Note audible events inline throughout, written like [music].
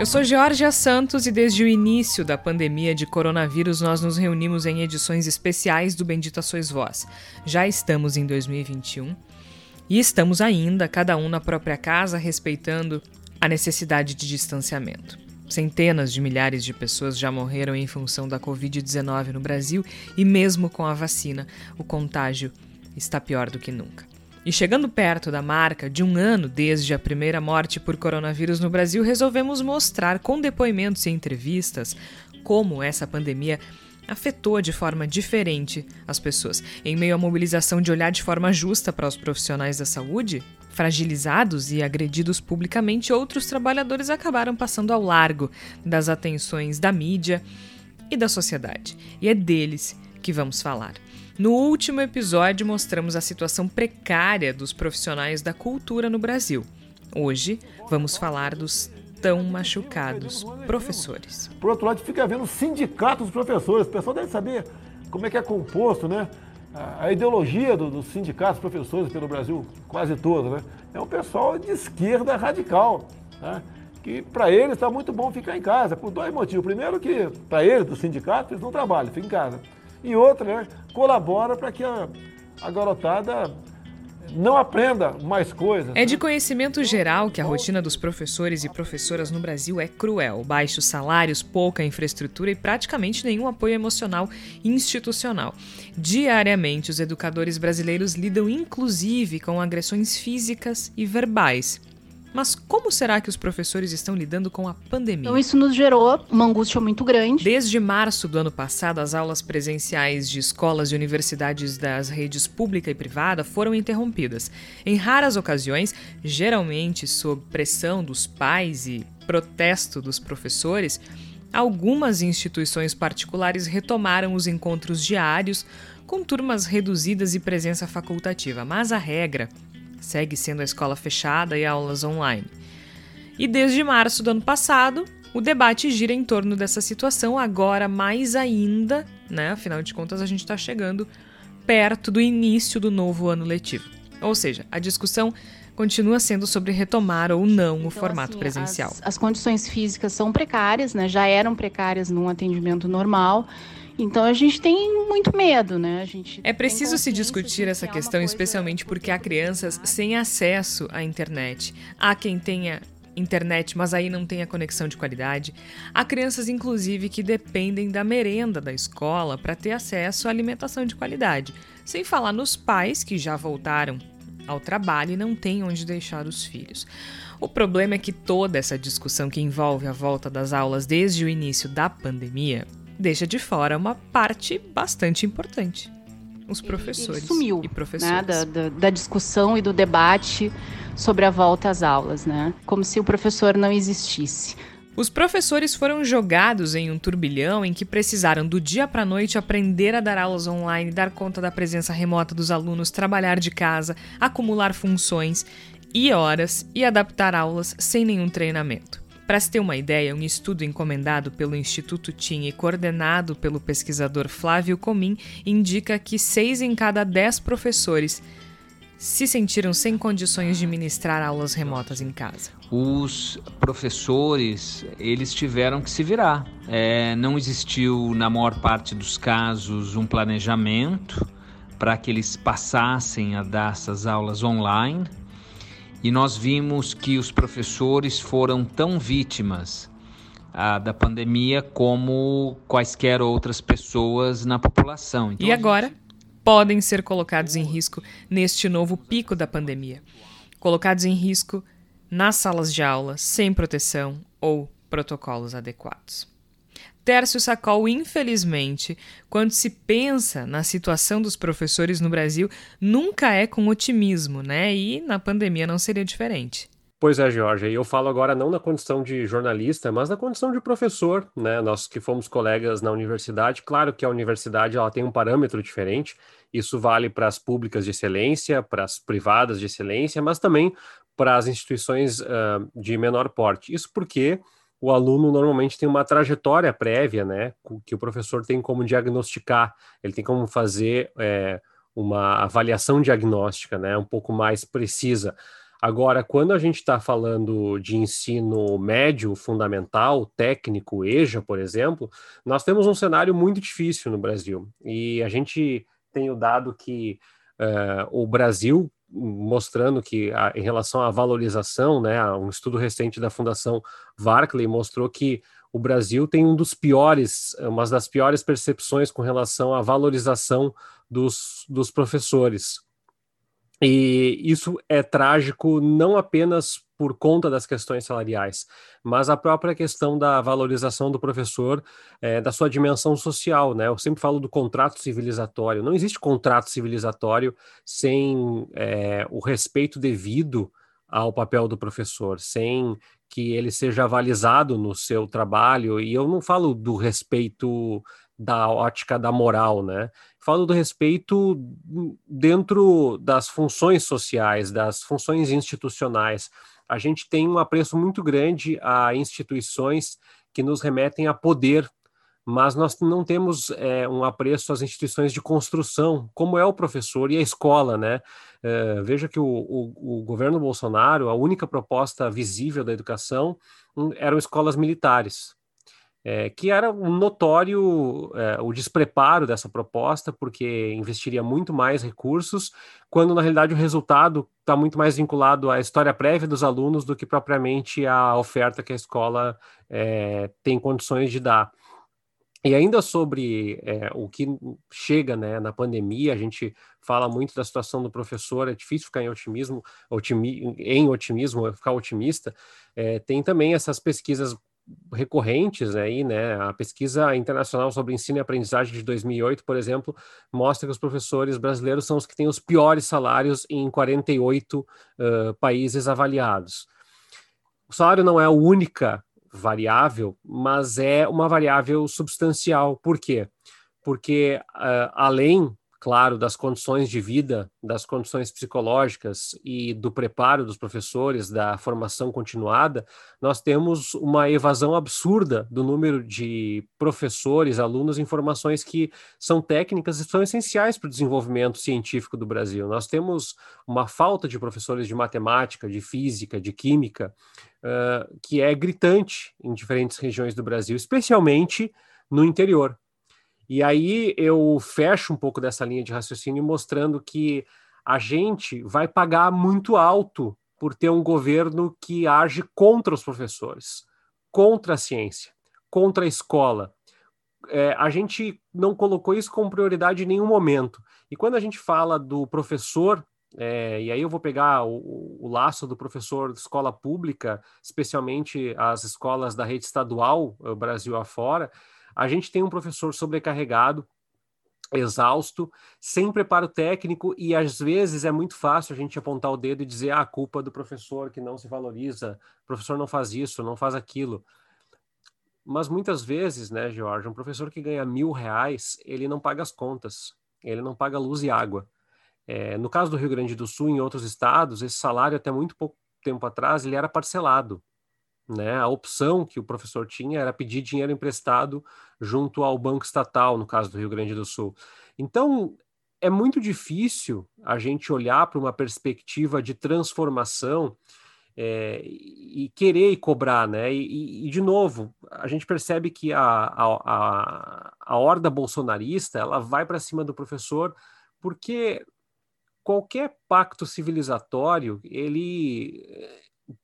Eu sou Georgia Santos e desde o início da pandemia de coronavírus nós nos reunimos em edições especiais do Bendita Sois Voz. Já estamos em 2021 e estamos ainda, cada um na própria casa, respeitando a necessidade de distanciamento. Centenas de milhares de pessoas já morreram em função da Covid-19 no Brasil e, mesmo com a vacina, o contágio está pior do que nunca. E chegando perto da marca de um ano desde a primeira morte por coronavírus no Brasil, resolvemos mostrar com depoimentos e entrevistas como essa pandemia afetou de forma diferente as pessoas. Em meio à mobilização de olhar de forma justa para os profissionais da saúde, fragilizados e agredidos publicamente, outros trabalhadores acabaram passando ao largo das atenções da mídia e da sociedade. E é deles que vamos falar. No último episódio, mostramos a situação precária dos profissionais da cultura no Brasil. Hoje, vamos falar dos tão machucados professores. Por outro lado, fica vendo sindicatos dos professores. O pessoal deve saber como é que é composto, né? A ideologia dos do sindicatos professores pelo Brasil quase todo, né? É um pessoal de esquerda radical, né? que para eles está muito bom ficar em casa, por dois motivos. Primeiro que, para eles, do sindicato, eles não trabalham, ficam em casa. E outra, né, colabora para que a, a garotada não aprenda mais coisas. É de conhecimento geral que a rotina dos professores e professoras no Brasil é cruel. Baixos salários, pouca infraestrutura e praticamente nenhum apoio emocional institucional. Diariamente, os educadores brasileiros lidam inclusive com agressões físicas e verbais. Mas como será que os professores estão lidando com a pandemia? Então, isso nos gerou uma angústia muito grande. Desde março do ano passado, as aulas presenciais de escolas e universidades das redes pública e privada foram interrompidas. Em raras ocasiões, geralmente sob pressão dos pais e protesto dos professores, algumas instituições particulares retomaram os encontros diários com turmas reduzidas e presença facultativa, mas a regra segue sendo a escola fechada e aulas online. E desde março do ano passado, o debate gira em torno dessa situação, agora mais ainda, né? Afinal de contas, a gente está chegando perto do início do novo ano letivo. Ou seja, a discussão continua sendo sobre retomar ou não então, o formato assim, presencial. As, as, condições físicas são precárias, né? Já eram precárias num atendimento normal. Então a gente tem muito medo, né? A gente é preciso se discutir essa questão, especialmente porque há crianças sem acesso à internet. Há quem tenha internet, mas aí não tem a conexão de qualidade. Há crianças, inclusive, que dependem da merenda da escola para ter acesso à alimentação de qualidade. Sem falar nos pais que já voltaram ao trabalho e não têm onde deixar os filhos. O problema é que toda essa discussão que envolve a volta das aulas desde o início da pandemia deixa de fora uma parte bastante importante. Os professores ele sumiu, e professores. Né, da, da, da, discussão e do debate sobre a volta às aulas, né? Como se o professor não existisse. Os professores foram jogados em um turbilhão em que precisaram do dia para a noite aprender a dar aulas online, dar conta da presença remota dos alunos, trabalhar de casa, acumular funções e horas e adaptar aulas sem nenhum treinamento. Para se ter uma ideia, um estudo encomendado pelo Instituto TIM e coordenado pelo pesquisador Flávio Comim indica que 6 em cada 10 professores se sentiram sem condições de ministrar aulas remotas em casa. Os professores eles tiveram que se virar. É, não existiu na maior parte dos casos um planejamento para que eles passassem a dar essas aulas online e nós vimos que os professores foram tão vítimas ah, da pandemia como quaisquer outras pessoas na população. Então, e agora gente... podem ser colocados em risco neste novo pico da pandemia. Colocados em risco nas salas de aula sem proteção ou protocolos adequados. Tércio Sacol, infelizmente, quando se pensa na situação dos professores no Brasil, nunca é com otimismo, né? E na pandemia não seria diferente. Pois é, Jorge, eu falo agora não na condição de jornalista, mas na condição de professor, né? Nós que fomos colegas na universidade, claro que a universidade ela tem um parâmetro diferente, isso vale para as públicas de excelência, para as privadas de excelência, mas também para as instituições uh, de menor porte. Isso porque o aluno normalmente tem uma trajetória prévia, né? Que o professor tem como diagnosticar, ele tem como fazer é, uma avaliação diagnóstica, né? Um pouco mais precisa. Agora, quando a gente está falando de ensino médio, fundamental, técnico, EJA, por exemplo, nós temos um cenário muito difícil no Brasil. E a gente tem o dado que uh, o Brasil, mostrando que a, em relação à valorização, né, um estudo recente da Fundação Barclay mostrou que o Brasil tem um dos piores, uma das piores percepções com relação à valorização dos, dos professores. E isso é trágico não apenas por conta das questões salariais, mas a própria questão da valorização do professor, é, da sua dimensão social, né? Eu sempre falo do contrato civilizatório. Não existe contrato civilizatório sem é, o respeito devido ao papel do professor, sem que ele seja avalizado no seu trabalho. E eu não falo do respeito da ótica da moral, né? Falo do respeito dentro das funções sociais, das funções institucionais. A gente tem um apreço muito grande a instituições que nos remetem a poder, mas nós não temos é, um apreço às instituições de construção, como é o professor e a escola, né? É, veja que o, o, o governo Bolsonaro, a única proposta visível da educação hum, eram escolas militares é, que era um notório é, o despreparo dessa proposta, porque investiria muito mais recursos, quando na realidade o resultado está muito mais vinculado à história prévia dos alunos do que propriamente à oferta que a escola é, tem condições de dar. E ainda sobre é, o que chega né, na pandemia, a gente fala muito da situação do professor, é difícil ficar em otimismo, otimi, em otimismo, ficar otimista. É, tem também essas pesquisas recorrentes aí, né? A pesquisa internacional sobre ensino e aprendizagem de 2008, por exemplo, mostra que os professores brasileiros são os que têm os piores salários em 48 uh, países avaliados. O salário não é a única variável, mas é uma variável substancial. Por quê? Porque uh, além claro, das condições de vida, das condições psicológicas e do preparo dos professores, da formação continuada, nós temos uma evasão absurda do número de professores, alunos, informações que são técnicas e são essenciais para o desenvolvimento científico do Brasil. Nós temos uma falta de professores de matemática, de física, de química, uh, que é gritante em diferentes regiões do Brasil, especialmente no interior. E aí eu fecho um pouco dessa linha de raciocínio mostrando que a gente vai pagar muito alto por ter um governo que age contra os professores, contra a ciência, contra a escola. É, a gente não colocou isso como prioridade em nenhum momento. E quando a gente fala do professor, é, e aí eu vou pegar o, o, laço do professor de escola pública, especialmente as escolas da rede estadual, Brasil afora, a gente tem um professor sobrecarregado, exausto, sem preparo técnico e às vezes é muito fácil a gente apontar o dedo e dizer ah, a culpa do professor que não se valoriza, o professor não faz isso, não faz aquilo. Mas muitas vezes, né, Jorge, um professor que ganha mil reais, ele não paga as contas, ele não paga luz e água. É, no caso do Rio Grande do Sul, em outros estados, esse salário até muito pouco tempo atrás ele era parcelado. Né? A opção que o professor tinha era pedir dinheiro emprestado junto ao banco estatal, no caso do Rio Grande do Sul. Então, é muito difícil a gente olhar para uma perspectiva de transformação é, e querer e cobrar, né? E, e, de novo, a gente percebe que a, a, a, horda bolsonarista ela vai para cima do professor porque qualquer pacto civilizatório ele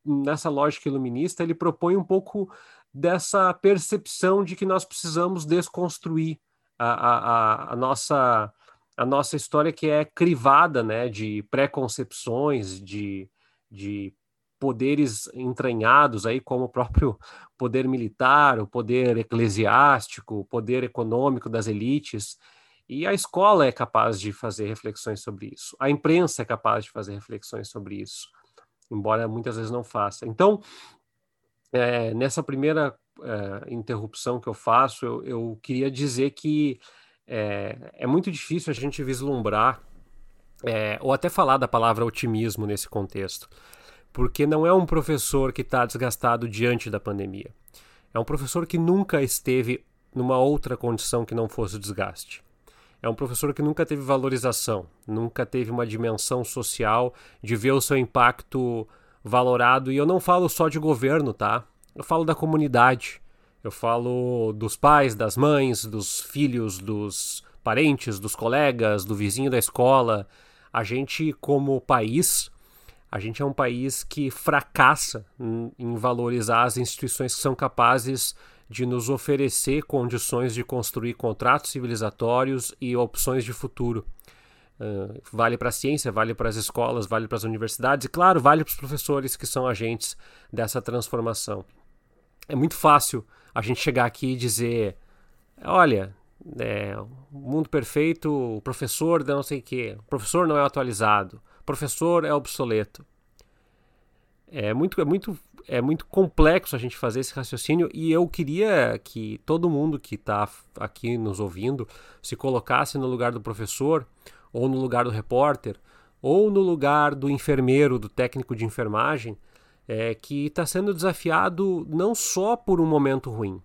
nessa lógica iluminista, ele propõe um pouco dessa percepção de que nós precisamos desconstruir a, a, a, nossa a nossa história que é crivada né, de preconcepções, de, de poderes entranhados aí, como o próprio poder militar, o poder eclesiástico, o poder econômico das elites. E a escola é capaz de fazer reflexões sobre isso, a imprensa é capaz de fazer reflexões sobre isso embora muitas vezes não faça. Então, é, nessa primeira é, interrupção que eu faço, eu, eu queria dizer que é, é, muito difícil a gente vislumbrar é, ou até falar da palavra otimismo nesse contexto, porque não é um professor que está desgastado diante da pandemia. É um professor que nunca esteve numa outra condição que não fosse o desgaste. É um professor que nunca teve valorização, nunca teve uma dimensão social de ver o seu impacto valorado. E eu não falo só de governo, tá? Eu falo da comunidade. Eu falo dos pais, das mães, dos filhos, dos parentes, dos colegas, do vizinho da escola. A gente, como país, a gente é um país que fracassa em valorizar as instituições que são capazes de nos oferecer condições de construir contratos civilizatórios e opções de futuro. Uh, vale para a ciência, vale para as escolas, vale para as universidades e, claro, vale para os professores que são agentes dessa transformação. É muito fácil a gente chegar aqui e dizer: olha, é, mundo perfeito, o professor não sei o quê, o professor não é atualizado, o professor é obsoleto. É muito, é muito é muito complexo a gente fazer esse raciocínio e eu queria que todo mundo que está aqui nos ouvindo se colocasse no lugar do professor, ou no lugar do repórter, ou no lugar do enfermeiro, do técnico de enfermagem, é, que está sendo desafiado não só por um momento ruim.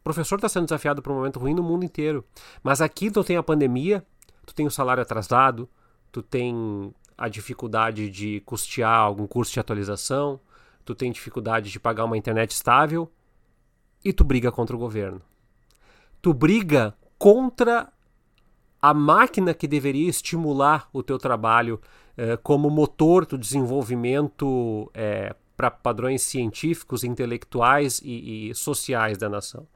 O professor está sendo desafiado por um momento ruim no mundo inteiro. Mas aqui tu tem a pandemia, tu tem o salário atrasado, tu tem a dificuldade de custear algum curso de atualização, tu tem dificuldade de pagar uma internet estável e tu briga contra o governo. Tu briga contra a máquina que deveria estimular o teu trabalho eh, como motor do desenvolvimento eh, para padrões científicos, intelectuais e, e sociais da nação.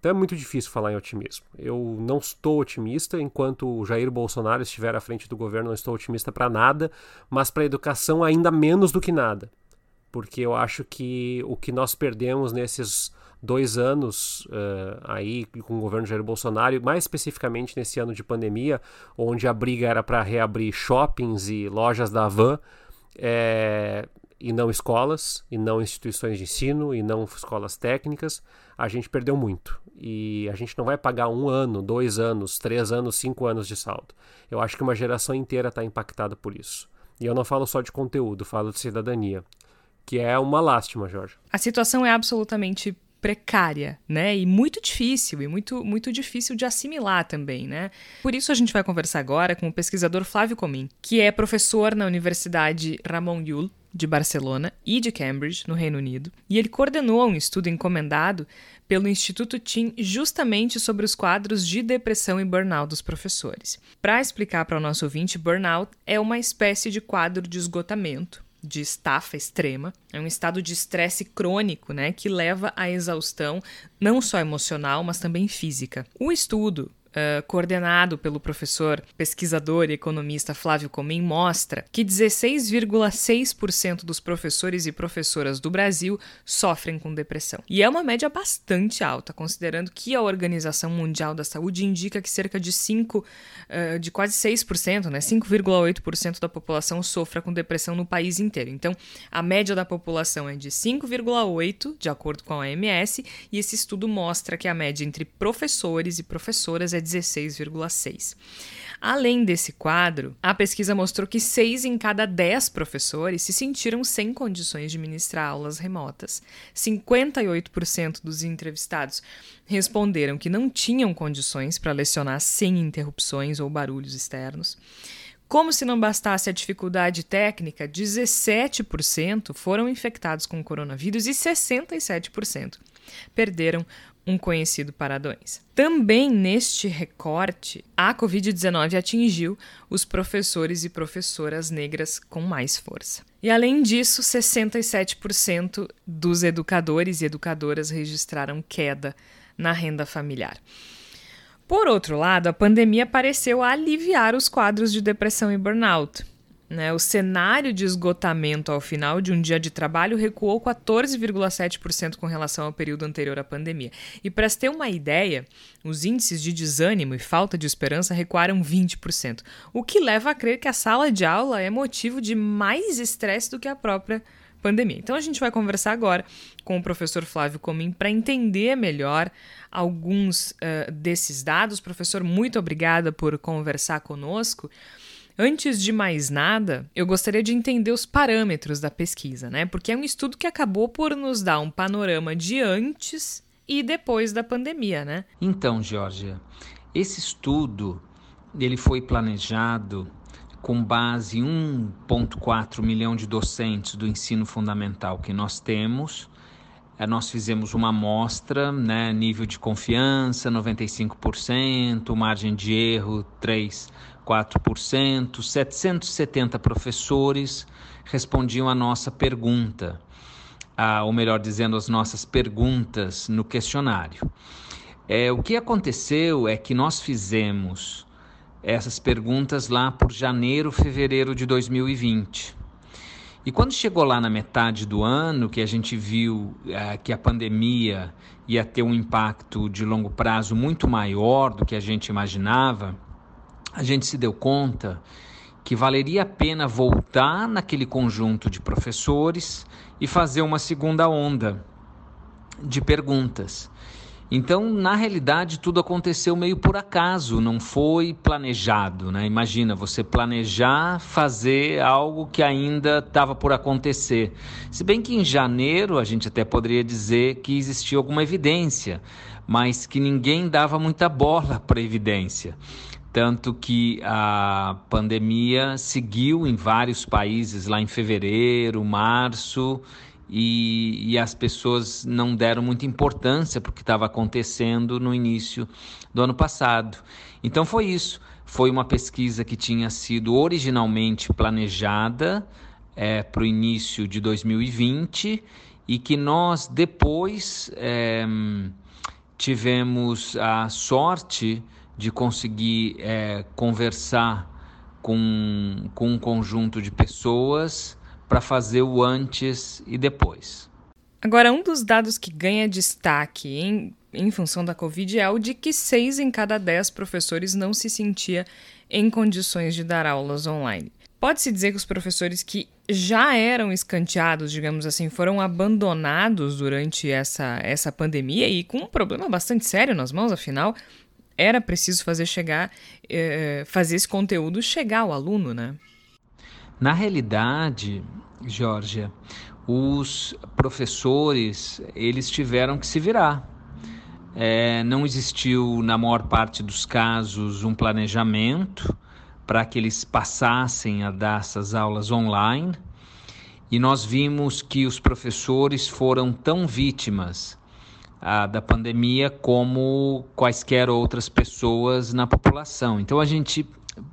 Então é muito difícil falar em otimismo. Eu não estou otimista enquanto Jair Bolsonaro estiver à frente do governo, não estou otimista para nada, mas para a educação ainda menos do que nada porque eu acho que o que nós perdemos nesses dois anos uh, aí com o governo Jair Bolsonaro, mais especificamente nesse ano de pandemia, onde a briga era para reabrir shoppings e lojas da Van, é, e não escolas, e não instituições de ensino, e não escolas técnicas, a gente perdeu muito. E a gente não vai pagar um ano, dois anos, três anos, cinco anos de saldo. Eu acho que uma geração inteira está impactada por isso. E eu não falo só de conteúdo, falo de cidadania que é uma lástima, Jorge. A situação é absolutamente precária, né? E muito difícil, e muito, muito difícil de assimilar também, né? Por isso a gente vai conversar agora com o pesquisador Flávio Comim, que é professor na Universidade Ramon Llull, de Barcelona e de Cambridge, no Reino Unido, e ele coordenou um estudo encomendado pelo Instituto TIM justamente sobre os quadros de depressão e burnout dos professores. Para explicar para o nosso ouvinte, burnout é uma espécie de quadro de esgotamento de estafa extrema, é um estado de estresse crônico, né, que leva à exaustão não só emocional, mas também física. O estudo uh, coordenado pelo professor, pesquisador e economista Flávio Comim, mostra que 16,6% dos professores e professoras do Brasil sofrem com depressão. E é uma média bastante alta, considerando que a Organização Mundial da Saúde indica que cerca de 5, uh, de quase 6%, né, 5,8% da população sofra com depressão no país inteiro. Então, a média da população é de 5,8%, de acordo com a OMS, e esse estudo mostra que a média entre professores e professoras é 16,6. Além desse quadro, a pesquisa mostrou que 6 em cada 10 professores se sentiram sem condições de ministrar aulas remotas. 58% dos entrevistados responderam que não tinham condições para lecionar sem interrupções ou barulhos externos. Como se não bastasse a dificuldade técnica, 17% foram infectados com coronavírus e 67% perderam um conhecido para a doença. Também neste recorte, a Covid-19 atingiu os professores e professoras negras com mais força. E além disso, 67% dos educadores e educadoras registraram queda na renda familiar. Por outro lado, a pandemia pareceu aliviar os quadros de depressão e burnout. Né? O cenário de esgotamento ao final de um dia de trabalho recuou 14,7% com relação ao período anterior à pandemia. E para se ter uma ideia, os índices de desânimo e falta de esperança recuaram 20%, o que leva a crer que a sala de aula é motivo de mais estresse do que a própria pandemia. Então a gente vai conversar agora com o professor Flávio Comim para entender melhor alguns uh, desses dados. Professor, muito obrigada por conversar conosco. Antes de mais nada, eu gostaria de entender os parâmetros da pesquisa, né? Porque é um estudo que acabou por nos dar um panorama de antes e depois da pandemia, né? Então, Georgia, esse estudo ele foi planejado com base em 1,4 milhão de docentes do ensino fundamental que nós temos. É, nós fizemos uma amostra, né, nível de confiança 95%, margem de erro 3 4%, 770 professores respondiam à nossa pergunta, a, ou melhor dizendo, as nossas perguntas no questionário. É, o que aconteceu é que nós fizemos essas perguntas lá por janeiro, fevereiro de 2020. E quando chegou lá na metade do ano, que a gente viu é, que a pandemia ia ter um impacto de longo prazo muito maior do que a gente imaginava, a gente se deu conta que valeria a pena voltar naquele conjunto de professores e fazer uma segunda onda de perguntas. Então, na realidade, tudo aconteceu meio por acaso, não foi planejado. Né? Imagina você planejar fazer algo que ainda estava por acontecer. Se bem que em janeiro a gente até poderia dizer que existia alguma evidência, mas que ninguém dava muita bola [laughs] para evidência tanto que a pandemia seguiu em vários países lá em fevereiro, março, e, e as pessoas não deram muita importância para o que estava acontecendo no início do ano passado. Então foi isso. Foi uma pesquisa que tinha sido originalmente planejada é, para o início de 2020 e que nós depois é, tivemos a sorte de conseguir é, conversar com, com um conjunto de pessoas para fazer o antes e depois. Agora, um dos dados que ganha destaque em, em função da Covid é o de que seis em cada dez professores não se sentia em condições de dar aulas online. Pode-se dizer que os professores que já eram escanteados, digamos assim, foram abandonados durante essa, essa pandemia e com um problema bastante sério nas mãos, afinal, era preciso fazer chegar, eh, fazer esse conteúdo chegar ao aluno, né? Na realidade, Georgia, os professores eles tiveram que se virar. É, não existiu na maior parte dos casos um planejamento para que eles passassem a dar essas aulas online e nós vimos que os professores foram tão vítimas da pandemia como quaisquer outras pessoas na população. Então a gente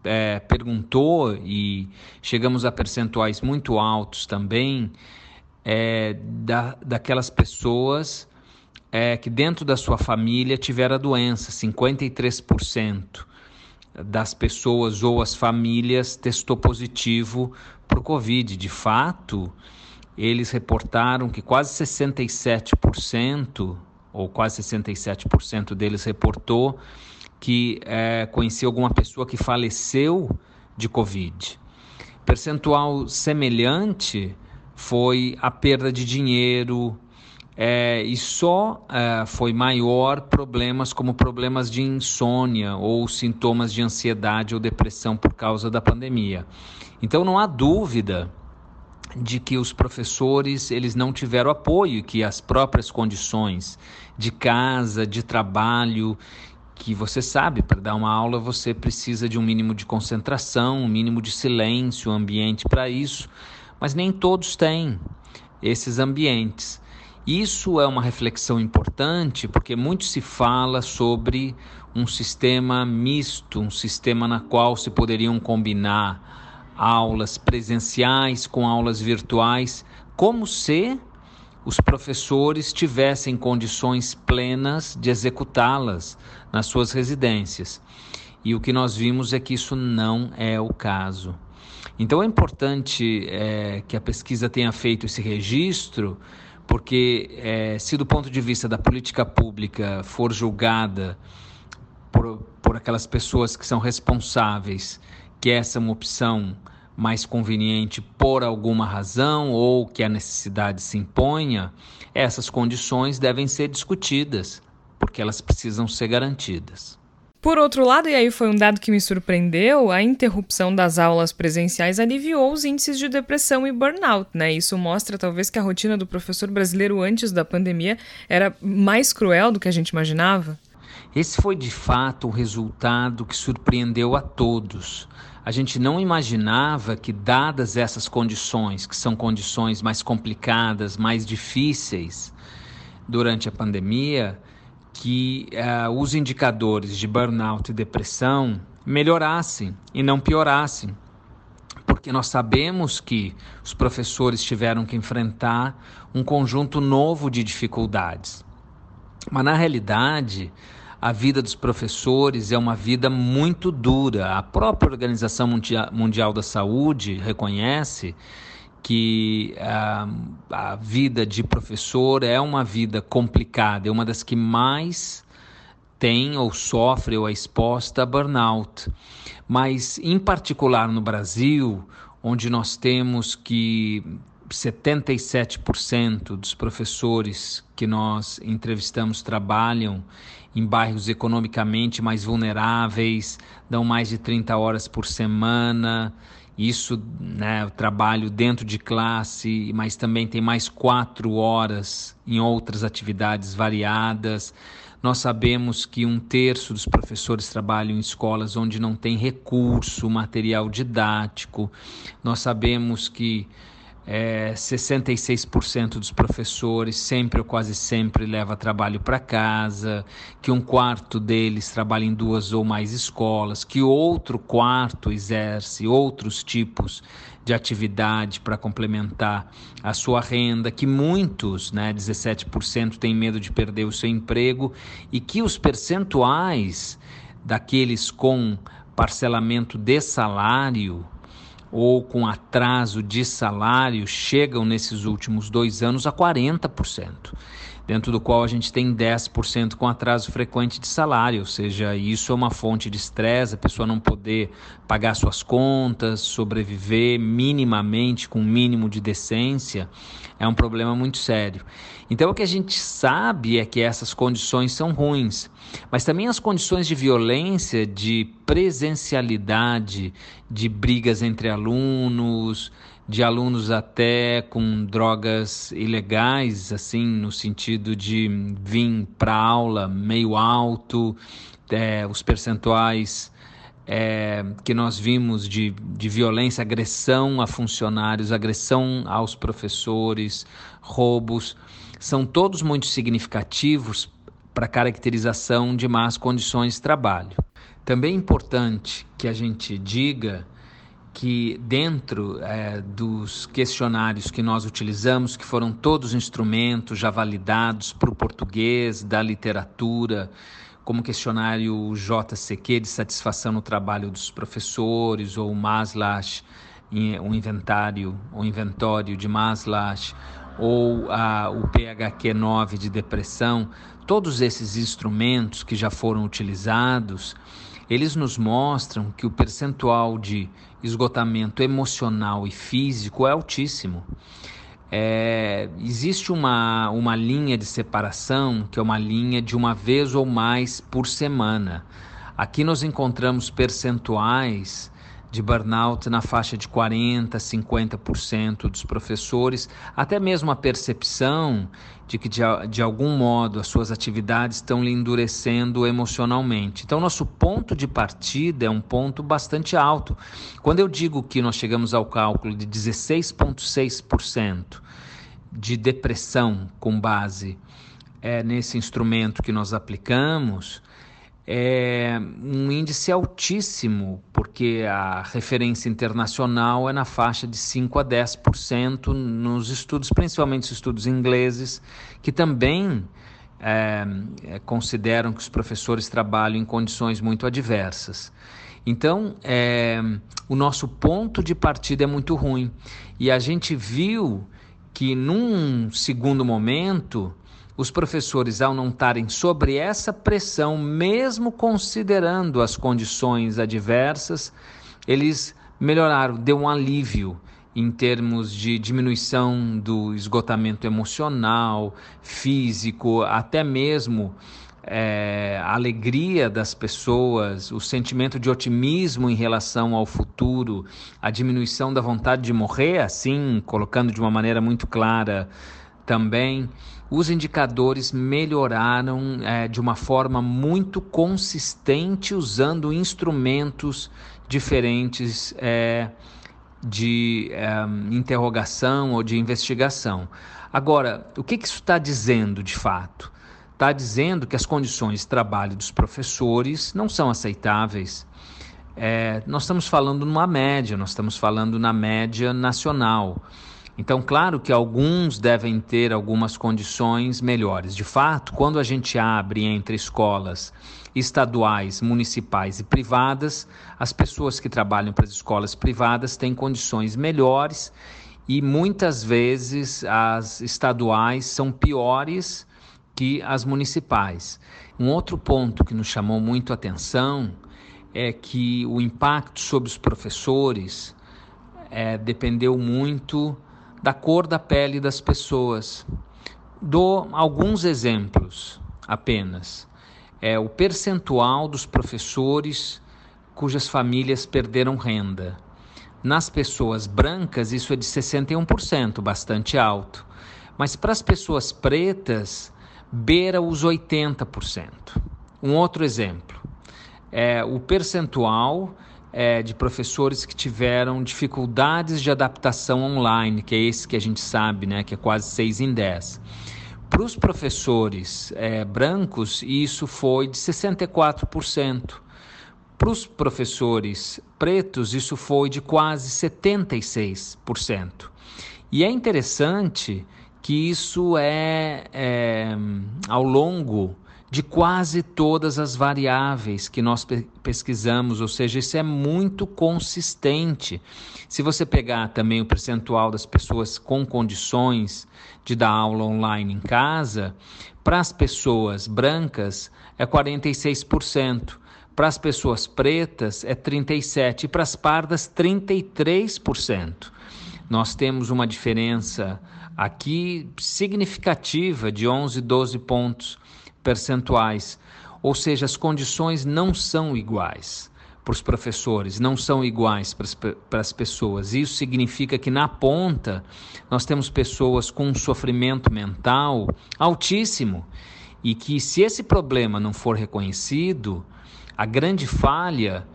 é, perguntou e chegamos a percentuais muito altos também é, da, daquelas pessoas é, que dentro da sua família tiveram a doença, 53% das pessoas ou as famílias testou positivo para o Covid. De fato, eles reportaram que quase 67% ou quase 67% deles reportou que é, alguma pessoa que faleceu de Covid. Percentual semelhante foi a perda de dinheiro, é, e só é, foi maior problemas como problemas de insônia ou sintomas de ansiedade ou depressão por causa da pandemia. Então não há dúvida de que os professores eles não tiveram apoio, que as próprias condições de casa, de trabalho, que você sabe, para dar uma aula você precisa de um mínimo de concentração, um mínimo de silêncio, um ambiente para isso, mas nem todos têm esses ambientes. Isso é uma reflexão importante porque muito se fala sobre um sistema misto, um sistema na qual se poderiam combinar aulas presenciais com aulas virtuais, como se os professores tivessem condições plenas de executá-las nas suas residências. E o que nós vimos é que isso não é o caso. Então é importante é, que a pesquisa tenha feito esse registro, porque é, se do ponto de vista da política pública for julgada por, por aquelas pessoas que são responsáveis que essa é uma opção mais conveniente por alguma razão ou que a necessidade se imponha, essas condições devem ser discutidas, porque elas precisam ser garantidas. Por outro lado, e aí foi um dado que me surpreendeu, a interrupção das aulas presenciais aliviou os índices de depressão e burnout, né? Isso mostra talvez que a rotina do professor brasileiro antes da pandemia era mais cruel do que a gente imaginava. Esse foi de fato o resultado que surpreendeu a todos. A gente não imaginava que, dadas essas condições, que são condições mais complicadas, mais difíceis durante a pandemia, que uh, os indicadores de burnout e depressão melhorassem e não piorassem. Porque nós sabemos que os professores tiveram que enfrentar um conjunto novo de dificuldades. Mas, na realidade, a vida dos professores é uma vida muito dura. A própria Organização Mundial da Saúde reconhece que a, ah, a vida de professor é uma vida complicada, é uma das que mais tem ou sofre ou é exposta a burnout. Mas, em particular no Brasil, onde nós temos que 77% dos professores que nós entrevistamos trabalham em bairros economicamente mais vulneráveis, dão mais de 30 horas por semana. Isso, né, trabalho dentro de classe, mas também tem mais quatro horas em outras atividades variadas. Nós sabemos que um terço dos professores trabalham em escolas onde não tem recurso, material didático. Nós sabemos que é, 66% dos professores sempre ou quase sempre leva trabalho para casa, que um quarto deles trabalha em duas ou mais escolas, que outro quarto exerce outros tipos de atividade para complementar a sua renda, que muitos, né, 17%, têm medo de perder o seu emprego e que os percentuais daqueles com parcelamento de salário ou com atraso de salário chegam nesses últimos dois anos a 40%, dentro do qual a gente tem 10% com atraso frequente de salário, ou seja, isso é uma fonte de estresse, a pessoa não poder pagar suas contas, sobreviver minimamente, com um mínimo de decência, é um problema muito sério. Então, o que a gente sabe é que essas condições são ruins, mas também as condições de violência, de presencialidade, de brigas entre alunos, de alunos até com drogas ilegais, assim, no sentido de vir para aula meio alto, é, os percentuais é, que nós vimos de, de violência, agressão a funcionários, agressão aos professores, roubos, são todos muito significativos para caracterização de más condições de trabalho. Também é importante que a gente diga que dentro é, dos questionários que nós utilizamos, que foram todos instrumentos já validados para o português, da literatura, como questionário JCQ de satisfação no trabalho dos professores, ou Maslach, o inventário, o inventório de Maslach, ou a, o PHQ-9 de depressão, todos esses instrumentos que já foram utilizados, eles nos mostram que o percentual de esgotamento emocional e físico é altíssimo é, existe uma, uma linha de separação que é uma linha de uma vez ou mais por semana. Aqui nós encontramos percentuais de burnout na faixa de 40%, 50% dos professores, até mesmo a percepção de que de, de algum modo as suas atividades estão lhe endurecendo emocionalmente. Então, nosso ponto de partida é um ponto bastante alto. Quando eu digo que nós chegamos ao cálculo de 16,6% de depressão com base é, nesse instrumento que nós aplicamos, é um índice altíssimo, porque a referência internacional é na faixa de 5 a 10% nos estudos, principalmente os estudos ingleses, que também é, é, consideram que os professores trabalham em condições muito adversas. Então, é, o nosso ponto de partida é muito ruim. E a gente viu que, num segundo momento, os professores, ao não estarem sobre essa pressão, mesmo considerando as condições adversas, eles melhoraram, deu um alívio em termos de diminuição do esgotamento emocional, físico, até mesmo é, a alegria das pessoas, o sentimento de otimismo em relação ao futuro, a diminuição da vontade de morrer, assim, colocando de uma maneira muito clara também, os indicadores melhoraram é, de uma forma muito consistente usando instrumentos diferentes é, de é, interrogação ou de investigação. Agora, o que, que isso está dizendo de fato? Está dizendo que as condições de trabalho dos professores não são aceitáveis. É, nós estamos falando numa média, nós estamos falando na média nacional. Então, claro que alguns devem ter algumas condições melhores. De fato, quando a gente abre entre escolas estaduais, municipais e privadas, as pessoas que trabalham para as escolas privadas têm condições melhores e muitas vezes as estaduais são piores que as municipais. Um outro ponto que nos chamou muito a atenção é que o impacto sobre os professores é, dependeu muito da cor da pele das pessoas. Dou alguns exemplos apenas. É o percentual dos professores cujas famílias perderam renda. Nas pessoas brancas, isso é de 61%, bastante alto. Mas para as pessoas pretas, beira os 80%. Um outro exemplo é o percentual é, de professores que tiveram dificuldades de adaptação online, que é esse que a gente sabe, né, que é quase 6 em 10. Para os professores é, brancos, isso foi de 64%. Para os professores pretos, isso foi de quase 76%. E é interessante que isso é, é ao longo de quase todas as variáveis que nós pesquisamos, ou seja, isso é muito consistente. Se você pegar também o percentual das pessoas com condições de dar aula online em casa, para as pessoas brancas é 46%, para as pessoas pretas é 37% e para as pardas 33%. Nós temos uma diferença aqui significativa de 11, 12 pontos percentuais, ou seja, as condições não são iguais para os professores, não são iguais para as, pessoas. Isso significa que na ponta nós temos pessoas com um sofrimento mental altíssimo e que se esse problema não for reconhecido, a grande falha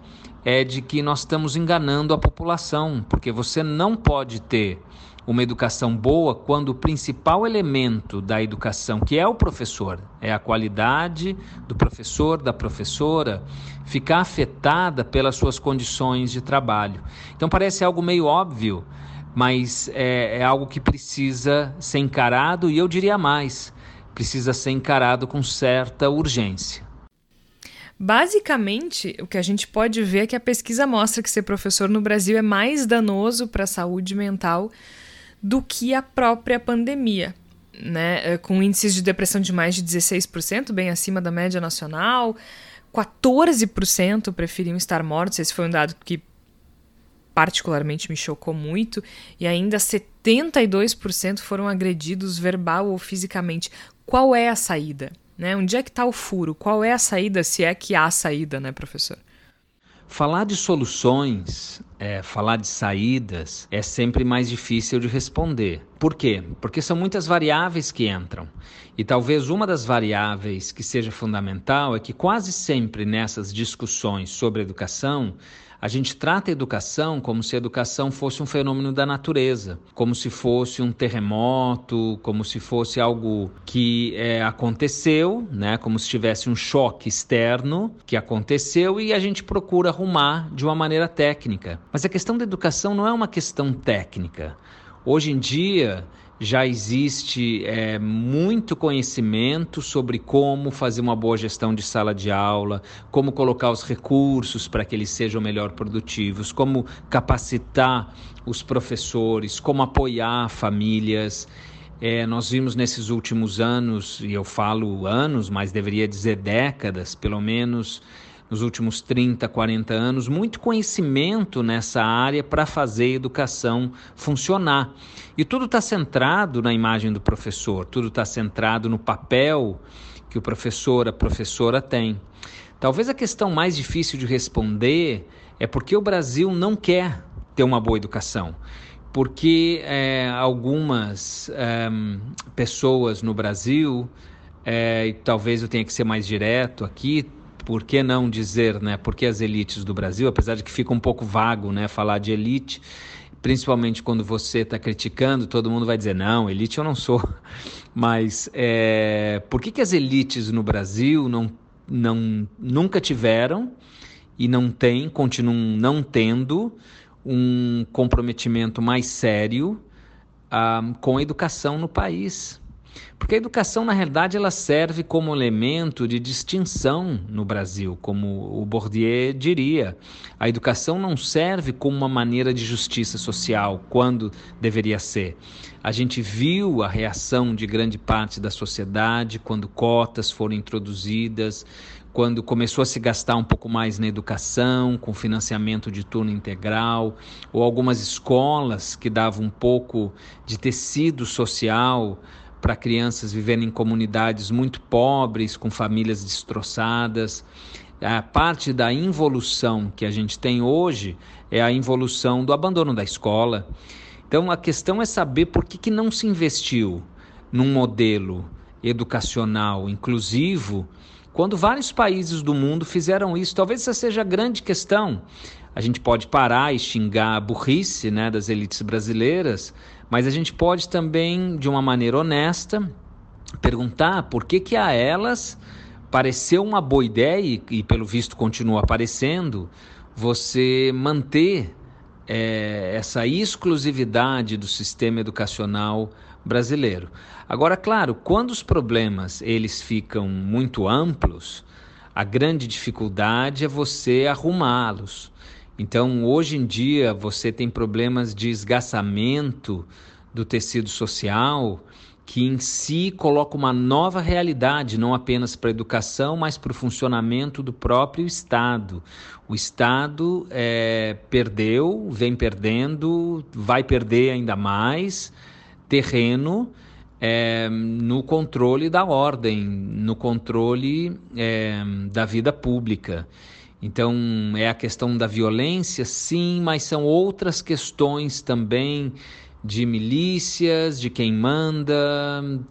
é de que nós estamos enganando a população, porque você não pode ter uma educação boa quando o principal elemento da educação, que é o professor, é a qualidade do professor, da professora, ficar afetada pelas suas condições de trabalho. Então parece algo meio óbvio, mas é, é algo que precisa ser encarado e eu diria mais, precisa ser encarado com certa urgência. Basicamente, o que a gente pode ver é que a pesquisa mostra que ser professor no Brasil é mais danoso para a saúde mental do que a própria pandemia. Né, é, com índices de depressão de mais de 16%, bem acima da média nacional. 14% preferiam estar mortos. Esse foi um dado que particularmente me chocou muito. E ainda 72% foram agredidos verbal ou fisicamente. Qual é a saída? Né? Onde é que está o furo? Qual é a saída, se é que há saída, né, professor? Falar de soluções, é, falar de saídas, é sempre mais difícil de responder. Por quê? Porque são muitas variáveis que entram. E talvez uma das variáveis que seja fundamental é que quase sempre nessas discussões sobre educação, a gente trata a educação como se a educação fosse um fenômeno da natureza, como se fosse um terremoto, como se fosse algo que é, aconteceu, né? como se tivesse um choque externo que aconteceu e a gente procura arrumar de uma maneira técnica. Mas a questão da educação não é uma questão técnica. Hoje em dia, já existe é, muito conhecimento sobre como fazer uma boa gestão de sala de aula, como colocar os recursos para que eles sejam melhor produtivos, como capacitar os professores, como apoiar famílias. É, nós vimos nesses últimos anos, e eu falo anos, mas deveria dizer décadas, pelo menos nos últimos 30, 40 anos, muito conhecimento nessa área para fazer a educação funcionar. E tudo está centrado na imagem do professor, tudo está centrado no papel que o professor, a professora tem. Talvez a questão mais difícil de responder é porque o Brasil não quer ter uma boa educação. Porque é, algumas é, pessoas no Brasil, é, e talvez eu tenha que ser mais direto aqui, por que não dizer, né? Porque as elites do Brasil, apesar de que fica um pouco vago, né? Falar de elite, principalmente quando você está criticando, todo mundo vai dizer não, elite eu não sou. [laughs] Mas é, por que, que as elites no Brasil não, não nunca tiveram e não têm, continuam não tendo um comprometimento mais sério ah, com a educação no país? Porque a educação, na realidade, ela serve como elemento de distinção no Brasil, como o Bourdieu diria. A educação não serve como uma maneira de justiça social, quando deveria ser. A gente viu a reação de grande parte da sociedade quando cotas foram introduzidas, quando começou a se gastar um pouco mais na educação, com financiamento de turno integral, ou algumas escolas que davam um pouco de tecido social para crianças vivendo em comunidades muito pobres, com famílias destroçadas. A parte da involução que a gente tem hoje é a involução do abandono da escola. Então a questão é saber por que, que não se investiu num modelo educacional inclusivo quando vários países do mundo fizeram isso. Talvez essa seja a grande questão. A gente pode parar e xingar a burrice né, das elites brasileiras, mas a gente pode também, de uma maneira honesta, perguntar por que, que a elas pareceu uma boa ideia, e, pelo visto continua aparecendo, você manter é, essa exclusividade do sistema educacional brasileiro. Agora, claro, quando os problemas eles ficam muito amplos, a grande dificuldade é você arrumá-los. Então, hoje em dia, você tem problemas de esgaçamento do tecido social que em si coloca uma nova realidade, não apenas para a educação, mas para o funcionamento do próprio Estado. O Estado é, perdeu, vem perdendo, vai perder ainda mais terreno é, no controle da ordem, no controle é, da vida pública. Então, é a questão da violência, sim, mas são outras questões também de milícias, de quem manda,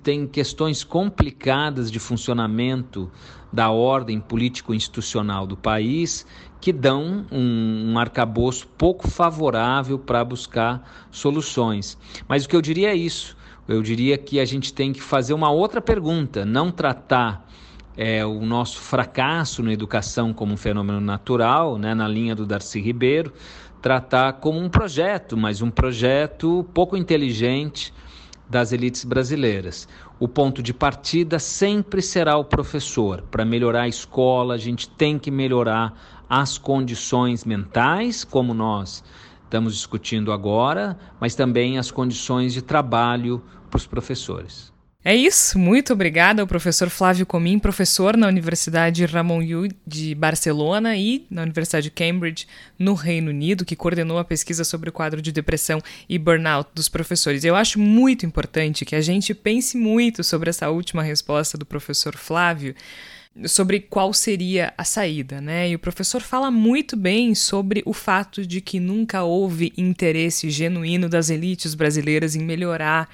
tem questões complicadas de funcionamento da ordem político-institucional do país que dão um, um arcabouço pouco favorável para buscar soluções. Mas o que eu diria é isso. Eu diria que a gente tem que fazer uma outra pergunta, não tratar é, o nosso fracasso na educação como um fenômeno natural, né, na linha do Darcy Ribeiro, tratar como um projeto, mas um projeto pouco inteligente das elites brasileiras. O ponto de partida sempre será o professor. Para melhorar a escola, a gente tem que melhorar as condições mentais, como nós estamos discutindo agora, mas também as condições de trabalho para os professores. É isso, muito obrigada ao professor Flávio Comim, professor na Universidade Ramon Llull de Barcelona e na Universidade de Cambridge, no Reino Unido, que coordenou a pesquisa sobre o quadro de depressão e burnout dos professores. Eu acho muito importante que a gente pense muito sobre essa última resposta do professor Flávio, sobre qual seria a saída, né? E o professor fala muito bem sobre o fato de que nunca houve interesse genuíno das elites brasileiras em melhorar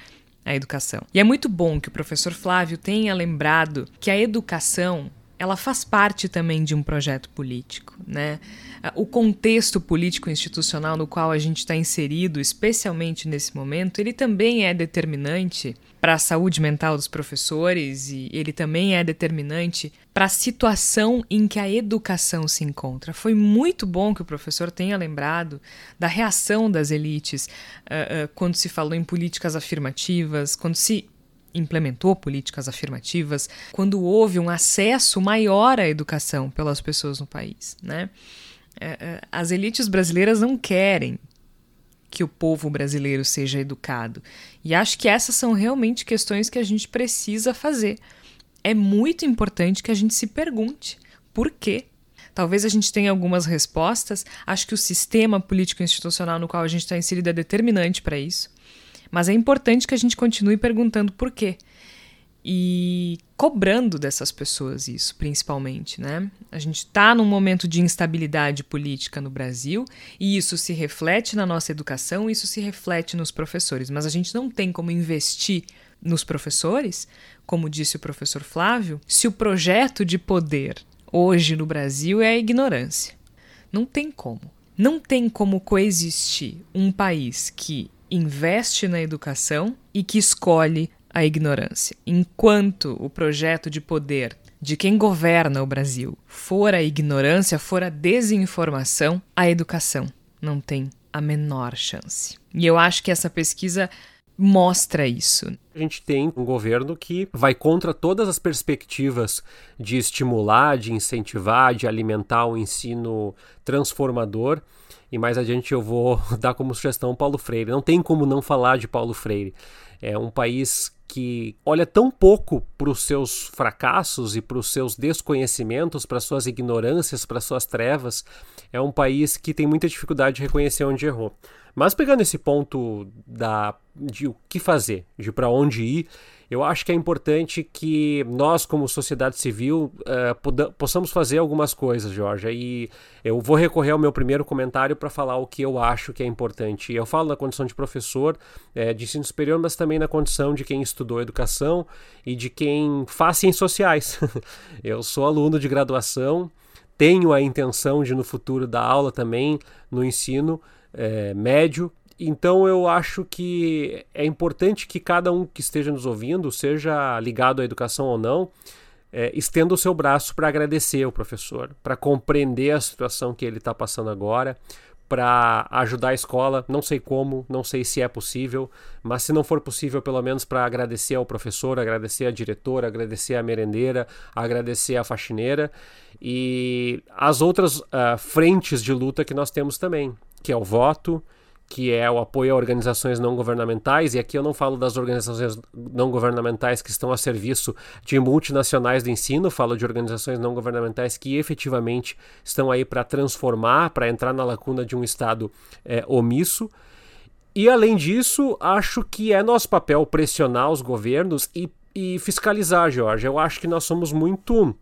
a educação. E é muito bom que o professor Flávio tenha lembrado que a educação ela faz parte também de um projeto político, né? O contexto político institucional no qual a gente está inserido, especialmente nesse momento, ele também é determinante para a saúde mental dos professores e ele também é determinante para a situação em que a educação se encontra. Foi muito bom que o professor tenha lembrado da reação das elites uh, uh, quando se falou em políticas afirmativas, quando se implementou políticas afirmativas, quando houve um acesso maior à educação pelas pessoas no país. Né? As elites brasileiras não querem que o povo brasileiro seja educado. E acho que essas são realmente questões que a gente precisa fazer. É muito importante que a gente se pergunte por quê. Talvez a gente tenha algumas respostas. Acho que o sistema político institucional no qual a gente está inserido é determinante para isso. Mas é importante que a gente continue perguntando por quê e cobrando dessas pessoas isso, principalmente, né? A gente está num momento de instabilidade política no Brasil e isso se reflete na nossa educação, isso se reflete nos professores, mas a gente não tem como investir nos professores, como disse o professor Flávio, se o projeto de poder hoje no Brasil é a ignorância. Não tem como. Não tem como coexistir um país que investe na educação e que escolhe a ignorância. Enquanto o projeto de poder de quem governa o Brasil for a ignorância, for a desinformação, a educação não tem a menor chance. E eu acho que essa pesquisa mostra isso. A gente tem um governo que vai contra todas as perspectivas de estimular, de incentivar, de alimentar o ensino transformador. E mais adiante eu vou [laughs] dar como sugestão Paulo Freire. Não tem como não falar de Paulo Freire. É um país que olha tão pouco para os seus fracassos e para os seus desconhecimentos, para suas ignorâncias, para suas trevas. É um país que tem muita dificuldade de reconhecer onde errou. Mas pegando esse ponto da, de o que fazer, de para onde ir, eu acho que é importante que nós, como sociedade civil, uh, possamos fazer algumas coisas, Jorge. E eu vou recorrer ao meu primeiro comentário para falar o que eu acho que é importante. Eu falo na condição de professor é, de ensino superior, mas também na condição de quem estudou educação e de quem faz ciências sociais. [laughs] eu sou aluno de graduação, tenho a intenção de no futuro dar aula também no ensino é, médio então eu acho que é importante que cada um que esteja nos ouvindo, seja ligado à educação ou não, é, estenda o seu braço para agradecer o professor, para compreender a situação que ele está passando agora, para ajudar a escola. Não sei como, não sei se é possível, mas se não for possível, pelo menos para agradecer ao professor, agradecer à diretora, agradecer à merendeira, agradecer à faxineira e as outras uh, frentes de luta que nós temos também, que é o voto que é o apoio a organizações não governamentais, e aqui eu não falo das organizações não governamentais que estão a serviço de multinacionais do ensino, falo de organizações não governamentais que efetivamente estão aí para transformar, para entrar na lacuna de um Estado é, omisso. E além disso, acho que é nosso papel pressionar os governos e, e fiscalizar, Jorge. Eu acho que nós somos muito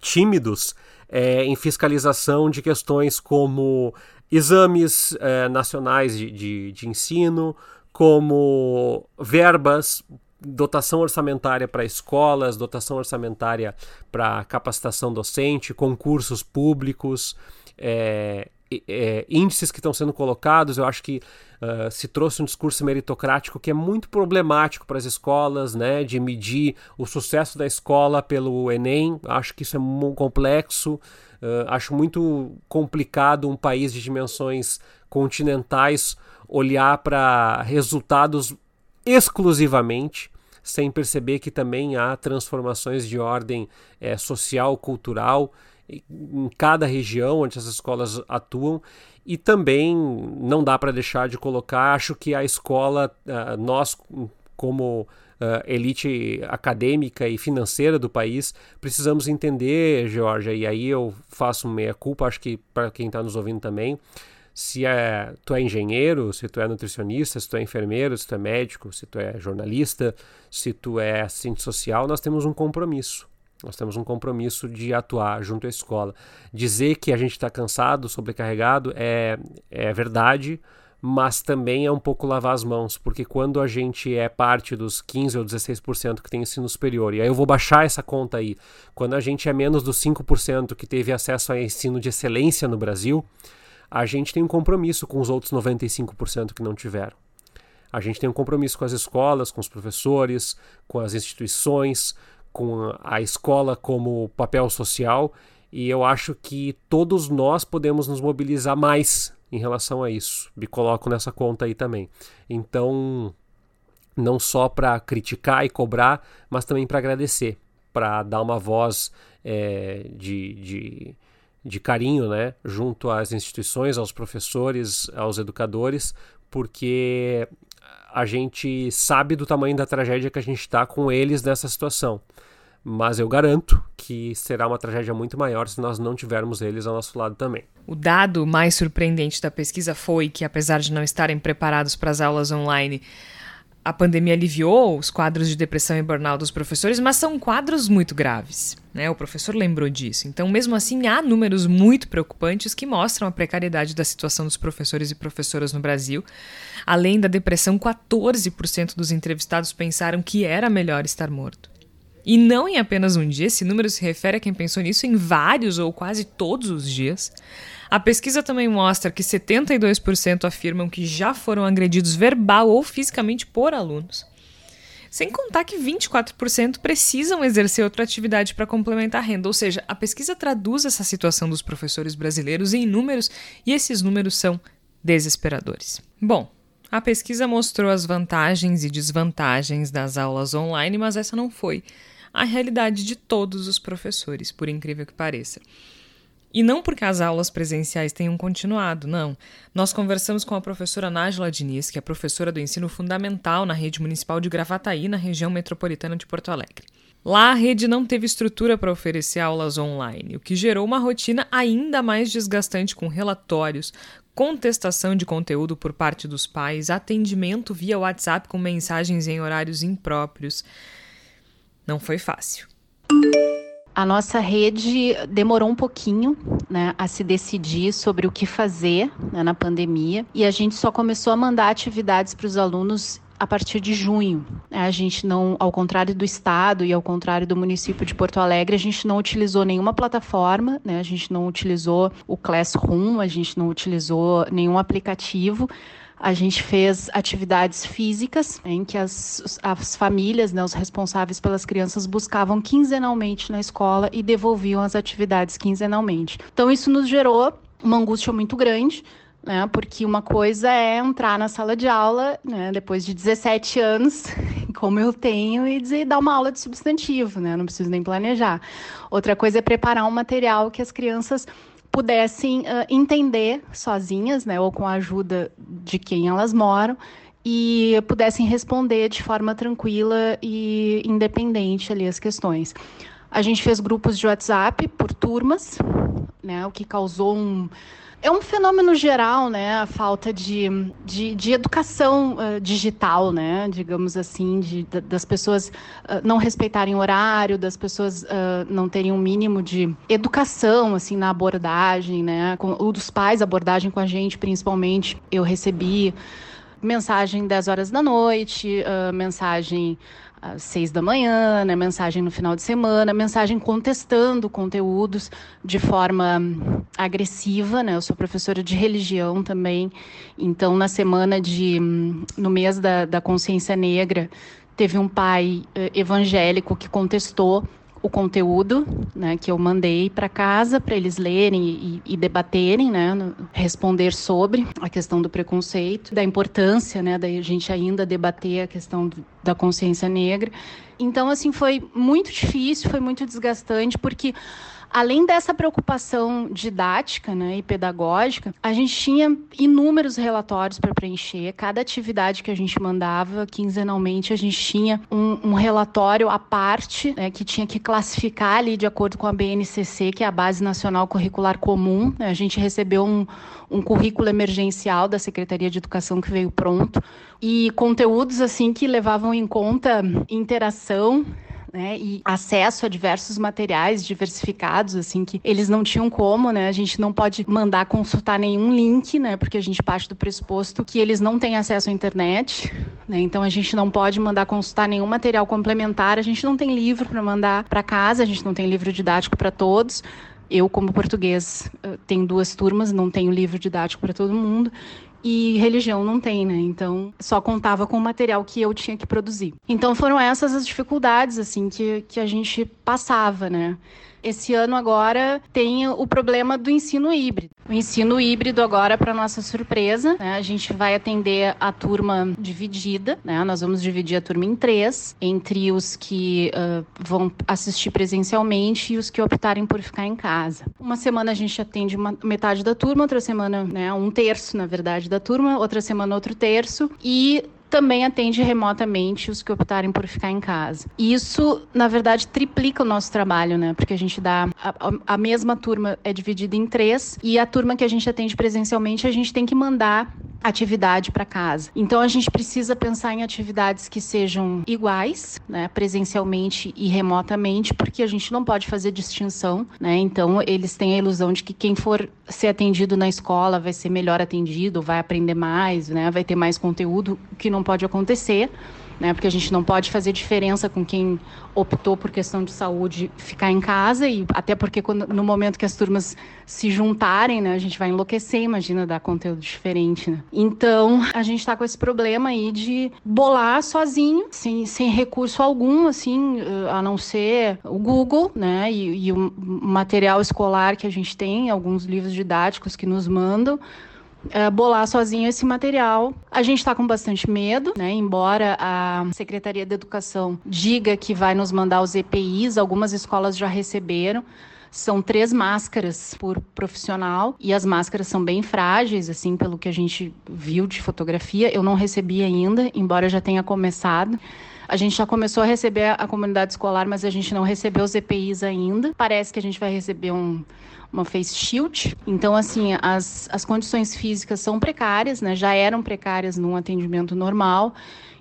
tímidos é, em fiscalização de questões como exames eh, nacionais de, de, de ensino, como verbas, dotação orçamentária para escolas, dotação orçamentária para capacitação docente, concursos públicos, é, é, índices que estão sendo colocados. Eu acho que uh, se trouxe um discurso meritocrático que é muito problemático para as escolas, né, de medir o sucesso da escola pelo Enem. Acho que isso é muito complexo. Uh, acho muito complicado um país de dimensões continentais olhar para resultados exclusivamente, sem perceber que também há transformações de ordem é, social, cultural em cada região onde essas escolas atuam. E também não dá para deixar de colocar, acho que a escola, uh, nós como uh, elite acadêmica e financeira do país, precisamos entender, Georgia, e aí eu faço meia culpa, acho que para quem está nos ouvindo também, se é, tu é engenheiro, se tu é nutricionista, se tu é enfermeiro, se tu é médico, se tu é jornalista, se tu é assistente social, nós temos um compromisso. Nós temos um compromisso de atuar junto à escola. Dizer que a gente está cansado, sobrecarregado, é, é verdade, mas também é um pouco lavar as mãos, porque quando a gente é parte dos 15 ou 16% que tem ensino superior, e aí eu vou baixar essa conta aí, quando a gente é menos dos 5% que teve acesso a ensino de excelência no Brasil, a gente tem um compromisso com os outros 95% que não tiveram. A gente tem um compromisso com as escolas, com os professores, com as instituições, com a escola como papel social, e eu acho que todos nós podemos nos mobilizar mais em relação a isso. Me coloco nessa conta aí também. Então, não só para criticar e cobrar, mas também para agradecer, para dar uma voz é, de, de, de carinho né, junto às instituições, aos professores, aos educadores, porque a gente sabe do tamanho da tragédia que a gente está com eles nessa situação mas eu garanto que será uma tragédia muito maior se nós não tivermos eles ao nosso lado também. O dado mais surpreendente da pesquisa foi que, apesar de não estarem preparados para as aulas online, a pandemia aliviou os quadros de depressão e burnout dos professores, mas são quadros muito graves. Né? O professor lembrou disso. Então, mesmo assim, há números muito preocupantes que mostram a precariedade da situação dos professores e professoras no Brasil. Além da depressão, 14% dos entrevistados pensaram que era melhor estar morto. E não em apenas um dia, esse número se refere a quem pensou nisso em vários ou quase todos os dias. A pesquisa também mostra que 72% afirmam que já foram agredidos verbal ou fisicamente por alunos. Sem contar que 24% precisam exercer outra atividade para complementar a renda. Ou seja, a pesquisa traduz essa situação dos professores brasileiros em números e esses números são desesperadores. Bom, a pesquisa mostrou as vantagens e desvantagens das aulas online, mas essa não foi a realidade de todos os professores, por incrível que pareça. E não porque as aulas presenciais tenham continuado, não. Nós conversamos com a professora Nájila Diniz, que é professora do ensino fundamental na rede municipal de Gravataí, na região metropolitana de Porto Alegre. Lá a rede não teve estrutura para oferecer aulas online, o que gerou uma rotina ainda mais desgastante com relatórios, contestação de conteúdo por parte dos pais, atendimento via WhatsApp com mensagens em horários impróprios. Não foi fácil. A nossa rede demorou um pouquinho né, a se decidir sobre o que fazer né, na pandemia e a gente só começou a mandar atividades para os alunos a partir de junho. A gente não, ao contrário do estado e ao contrário do município de Porto Alegre, a gente não utilizou nenhuma plataforma, né? a gente não utilizou o Classroom, a gente não utilizou nenhum aplicativo a gente fez atividades físicas em que as, as famílias, né, os responsáveis pelas crianças, buscavam quinzenalmente na escola e devolviam as atividades quinzenalmente. Então, isso nos gerou uma angústia muito grande, né, porque uma coisa é entrar na sala de aula, né, depois de 17 anos, [laughs] como eu tenho, e dizer, dar uma aula de substantivo, né, não preciso nem planejar. Outra coisa é preparar um material que as crianças pudessem uh, entender sozinhas, né, ou com a ajuda de quem elas moram, e pudessem responder de forma tranquila e independente ali as questões. A gente fez grupos de WhatsApp por turmas, né, o que causou um é um fenômeno geral, né? A falta de, de, de educação uh, digital, né? Digamos assim, de, de das pessoas uh, não respeitarem horário, das pessoas uh, não terem um mínimo de educação, assim, na abordagem, né? Com, o dos pais, abordagem com a gente, principalmente. Eu recebi mensagem 10 horas da noite, mensagem às seis da manhã, né, mensagem no final de semana, mensagem contestando conteúdos de forma agressiva, né? Eu sou professora de religião também, então na semana de, no mês da, da consciência negra, teve um pai eh, evangélico que contestou o conteúdo né, que eu mandei para casa para eles lerem e, e, debaterem, né, responder sobre a questão do preconceito, da importância né, da gente ainda debater a questão do, da consciência negra. Então, assim, foi muito difícil, foi muito desgastante, porque além dessa preocupação didática né, e pedagógica, a gente tinha inúmeros relatórios para preencher. Cada atividade que a gente mandava quinzenalmente, a gente tinha um, um relatório à parte né, que tinha que classificar ali de acordo com a BNCC, que é a Base Nacional Curricular Comum. A gente recebeu um, um currículo emergencial da Secretaria de Educação que veio pronto e conteúdos assim que levavam em conta interação né, e acesso a diversos materiais diversificados, assim, que eles não tinham como, né, a gente não pode mandar consultar nenhum link, né, porque a gente parte do pressuposto que eles não têm acesso à internet, né, então a gente não pode mandar consultar nenhum material complementar, a gente não tem livro para mandar para casa, a gente não tem livro didático para todos, eu, como português, eh, tenho duas turmas, não tenho livro didático para todo mundo e religião não tem, né? Então só contava com o material que eu tinha que produzir. Então foram essas as dificuldades assim que, que a gente passava, né? Esse ano agora tem o problema do ensino híbrido. O ensino híbrido agora, para nossa surpresa, né, a gente vai atender a turma dividida, né? Nós vamos dividir a turma em três, entre os que uh, vão assistir presencialmente e os que optarem por ficar em casa. Uma semana a gente atende uma, metade da turma, outra semana, né, um terço, na verdade, da turma, outra semana outro terço e também atende remotamente os que optarem por ficar em casa. Isso, na verdade, triplica o nosso trabalho, né? Porque a gente dá. A, a mesma turma é dividida em três e a turma que a gente atende presencialmente, a gente tem que mandar atividade para casa. Então a gente precisa pensar em atividades que sejam iguais, né, presencialmente e remotamente, porque a gente não pode fazer distinção, né? Então eles têm a ilusão de que quem for ser atendido na escola vai ser melhor atendido, vai aprender mais, né, vai ter mais conteúdo, o que não pode acontecer né? Porque a gente não pode fazer diferença com quem optou por questão de saúde ficar em casa e até porque quando, no momento que as turmas se juntarem, né, a gente vai enlouquecer, imagina dar conteúdo diferente, né? Então, a gente está com esse problema aí de bolar sozinho, sem, sem recurso algum, assim, a não ser o Google, né, e, e o material escolar que a gente tem, alguns livros didáticos que nos mandam, é, bolar sozinho esse material. A gente está com bastante medo, né? Embora a Secretaria da Educação diga que vai nos mandar os EPIs, algumas escolas já receberam. São três máscaras por profissional e as máscaras são bem frágeis, assim, pelo que a gente viu de fotografia. Eu não recebi ainda, embora já tenha começado. A gente já começou a receber a comunidade escolar, mas a gente não recebeu os EPIs ainda. Parece que a gente vai receber um, uma face shield. Então, assim, as, as condições físicas são precárias, né? Já eram precárias num atendimento normal.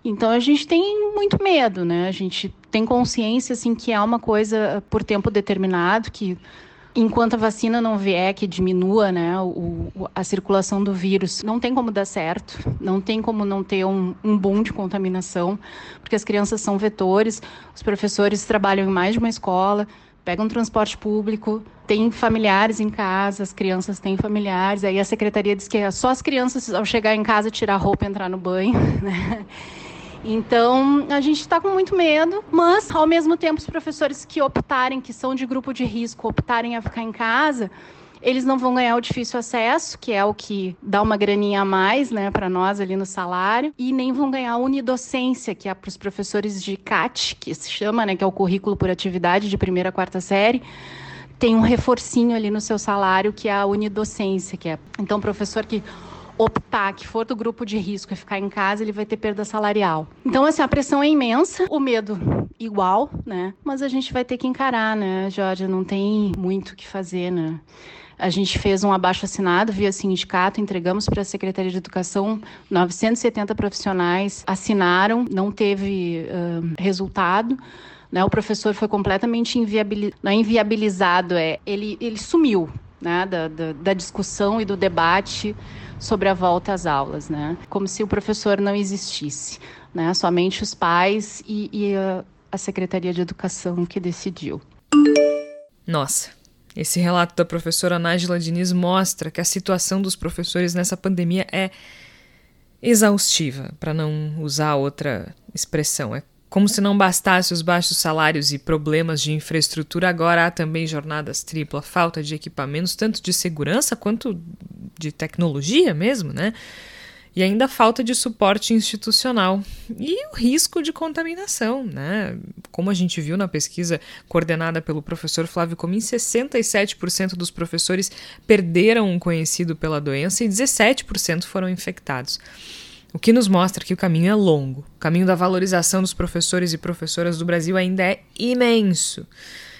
Então, a gente tem muito medo, né? A gente tem consciência, assim, que é uma coisa por tempo determinado, que enquanto a vacina não vier, que diminua né, o, a circulação do vírus, não tem como dar certo, não tem como não ter um, um boom de contaminação, porque as crianças são vetores, os professores trabalham em mais de uma escola, pegam um transporte público, tem familiares em casa, as crianças têm familiares, aí a secretaria diz que é só as crianças, ao chegar em casa, tirar roupa e entrar no banho, [laughs] né? Então, a gente está com muito medo, mas, ao mesmo tempo, os professores que optarem, que são de grupo de risco, optarem a ficar em casa, eles não vão ganhar o difícil acesso, que é o que dá uma graninha a mais, né, para nós ali no salário, e nem vão ganhar a unidocência, que é para os professores de CAT, que se chama, né, que é o currículo por atividade de primeira a quarta série tem um reforcinho ali no seu salário que é a unidocência, que é então professor que optar que for do grupo de risco e ficar em casa, ele vai ter perda salarial. Então, assim, a pressão é imensa, o medo igual, né? Mas a gente vai ter que encarar, né, Jorge? Não tem muito o que fazer, né? A gente fez um abaixo assinado via sindicato, entregamos para a Secretaria de Educação, 970 profissionais assinaram, não teve uh, resultado. Né? O professor foi completamente inviabilizado, não é inviabilizado, é, ele, ele sumiu né? da, da, da discussão e do debate sobre a volta às aulas, né? Como se o professor não existisse, né? Somente os pais e, e a, a Secretaria de Educação que decidiu. Nossa, esse relato da professora Nájila Diniz mostra que a situação dos professores nessa pandemia é exaustiva, para não usar outra expressão. É como se não bastasse os baixos salários e problemas de infraestrutura, agora há também jornadas tripla, falta de equipamentos, tanto de segurança quanto de tecnologia mesmo, né? E ainda falta de suporte institucional e o risco de contaminação, né? Como a gente viu na pesquisa coordenada pelo professor Flávio Comin, 67% dos professores perderam um conhecido pela doença e 17% foram infectados. O que nos mostra que o caminho é longo. O caminho da valorização dos professores e professoras do Brasil ainda é imenso.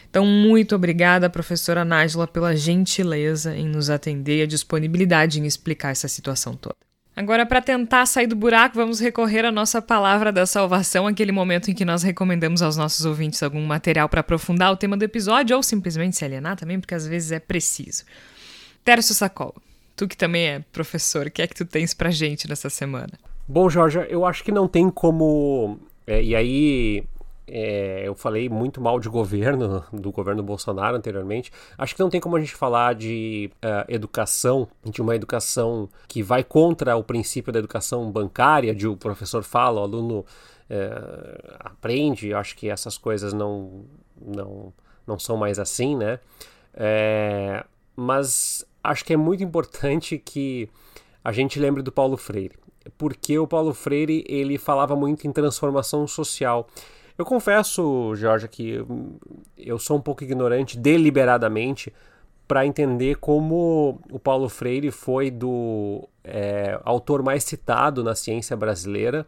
Então, muito obrigada, professora Nájila, pela gentileza em nos atender e a disponibilidade em explicar essa situação toda. Agora, para tentar sair do buraco, vamos recorrer à nossa palavra da salvação, aquele momento em que nós recomendamos aos nossos ouvintes algum material para aprofundar o tema do episódio ou simplesmente se alienar também, porque às vezes é preciso. Tércio Sacol, tu que também é professor, o que é que tu tens pra gente nessa semana? Bom, Jorge, eu acho que não tem como. É, e aí é, eu falei muito mal de governo, [laughs] do governo Bolsonaro anteriormente. Acho que não tem como a gente falar de uh, educação, de uma educação que vai contra o princípio da educação bancária, de o professor fala, o aluno uh, aprende. Acho que essas coisas não, não, não são mais assim, né? É, mas acho que é muito importante que a gente lembre do Paulo Freire, porque o Paulo Freire ele falava muito em transformação social. Eu confesso, Jorge, que eu sou um pouco ignorante deliberadamente para entender como o Paulo Freire foi do é, autor mais citado na ciência brasileira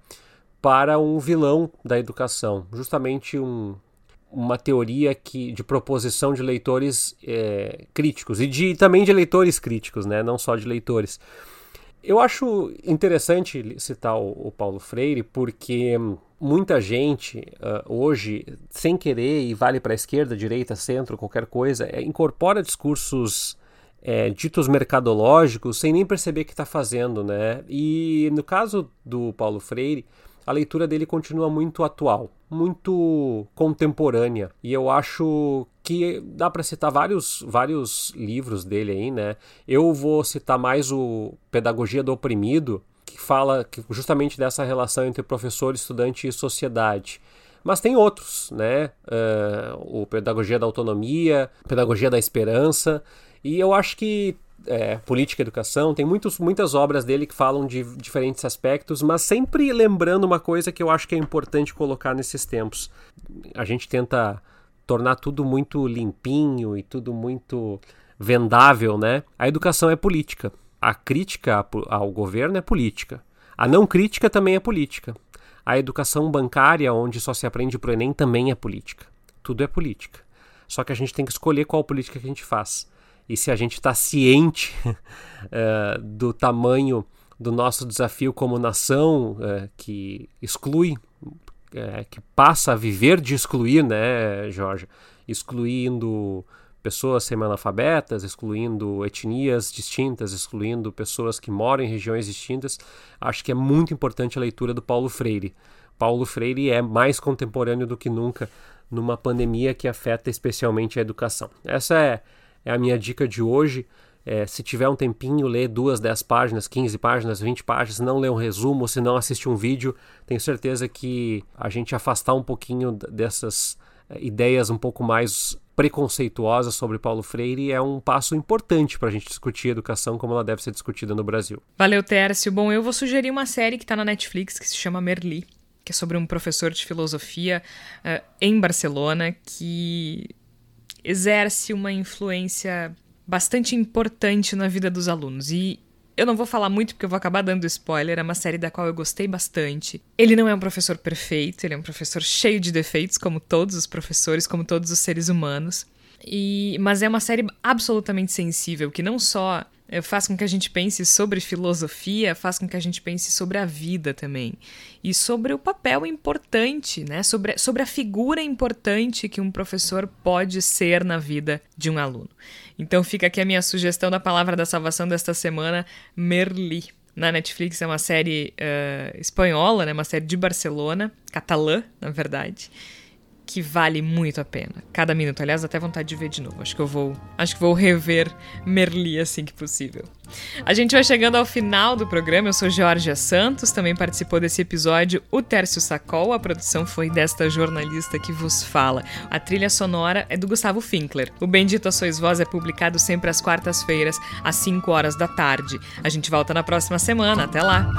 para um vilão da educação, justamente um, uma teoria que, de proposição de leitores é, críticos e de, também de leitores críticos, né? não só de leitores. Eu acho interessante citar o, o Paulo Freire porque muita gente uh, hoje, sem querer, e vale para a esquerda, direita, centro, qualquer coisa, é, incorpora discursos é, ditos mercadológicos sem nem perceber que está fazendo, né? E no caso do Paulo Freire, a leitura dele continua muito atual, muito contemporânea. E eu acho que dá para citar vários, vários livros dele aí, né? Eu vou citar mais o Pedagogia do Oprimido, que fala justamente dessa relação entre professor, estudante e sociedade. Mas tem outros, né? Uh, o Pedagogia da Autonomia, Pedagogia da Esperança. E eu acho que é, política e educação, tem muitos, muitas obras dele que falam de diferentes aspectos, mas sempre lembrando uma coisa que eu acho que é importante colocar nesses tempos. A gente tenta tornar tudo muito limpinho e tudo muito vendável, né? A educação é política. A crítica ao governo é política. A não crítica também é política. A educação bancária, onde só se aprende pro Enem, também é política. Tudo é política. Só que a gente tem que escolher qual política que a gente faz e se a gente está ciente uh, [laughs] do tamanho do nosso desafio como nação uh, que exclui, uh, que passa a viver de excluir, né, Jorge? Excluindo pessoas semi-analfabetas, excluindo etnias distintas, excluindo pessoas que moram em regiões distintas. Acho que é muito importante a leitura do Paulo Freire. Paulo Freire é mais contemporâneo do que nunca numa pandemia que afeta especialmente a educação. Essa é é a minha dica de hoje. É, se tiver um tempinho, lê duas, dez páginas, 15 páginas, 20 páginas, não lê um resumo, se não assistir um vídeo, tenho certeza que a gente afastar um pouquinho dessas é, ideias um pouco mais preconceituosas sobre Paulo Freire é um passo importante para a gente discutir a educação como ela deve ser discutida no Brasil. Valeu, Tércio. Bom, eu vou sugerir uma série que está na Netflix que se chama Merli, que é sobre um professor de filosofia uh, em Barcelona que exerce uma influência bastante importante na vida dos alunos. E eu não vou falar muito porque eu vou acabar dando spoiler, é uma série da qual eu gostei bastante. Ele não é um professor perfeito, ele é um professor cheio de defeitos, como todos os professores, como todos os seres humanos. E, mas é uma série absolutamente sensível, que não só eh, faz com que a gente pense sobre filosofia, faz com que a gente pense sobre a vida também. E sobre o papel importante, né? Sobre, sobre a figura importante que um professor pode ser na vida de um aluno. Então fica aqui a minha sugestão da palavra da salvação desta semana, Merli. Na Netflix é uma série uh, espanhola, né? Uma série de Barcelona, catalã, na verdade que vale muito a pena. Cada minuto, aliás, até vontade de ver de novo. Acho que eu vou, acho que vou rever Merli assim que possível. A gente vai chegando ao final do programa. Eu sou Georgia Santos, também participou desse episódio o Tércio Sacol. A produção foi desta jornalista que vos fala. A trilha sonora é do Gustavo Finkler. O Bendito a Sois Voz é publicado sempre às quartas-feiras, às 5 horas da tarde. A gente volta na próxima semana. Até lá!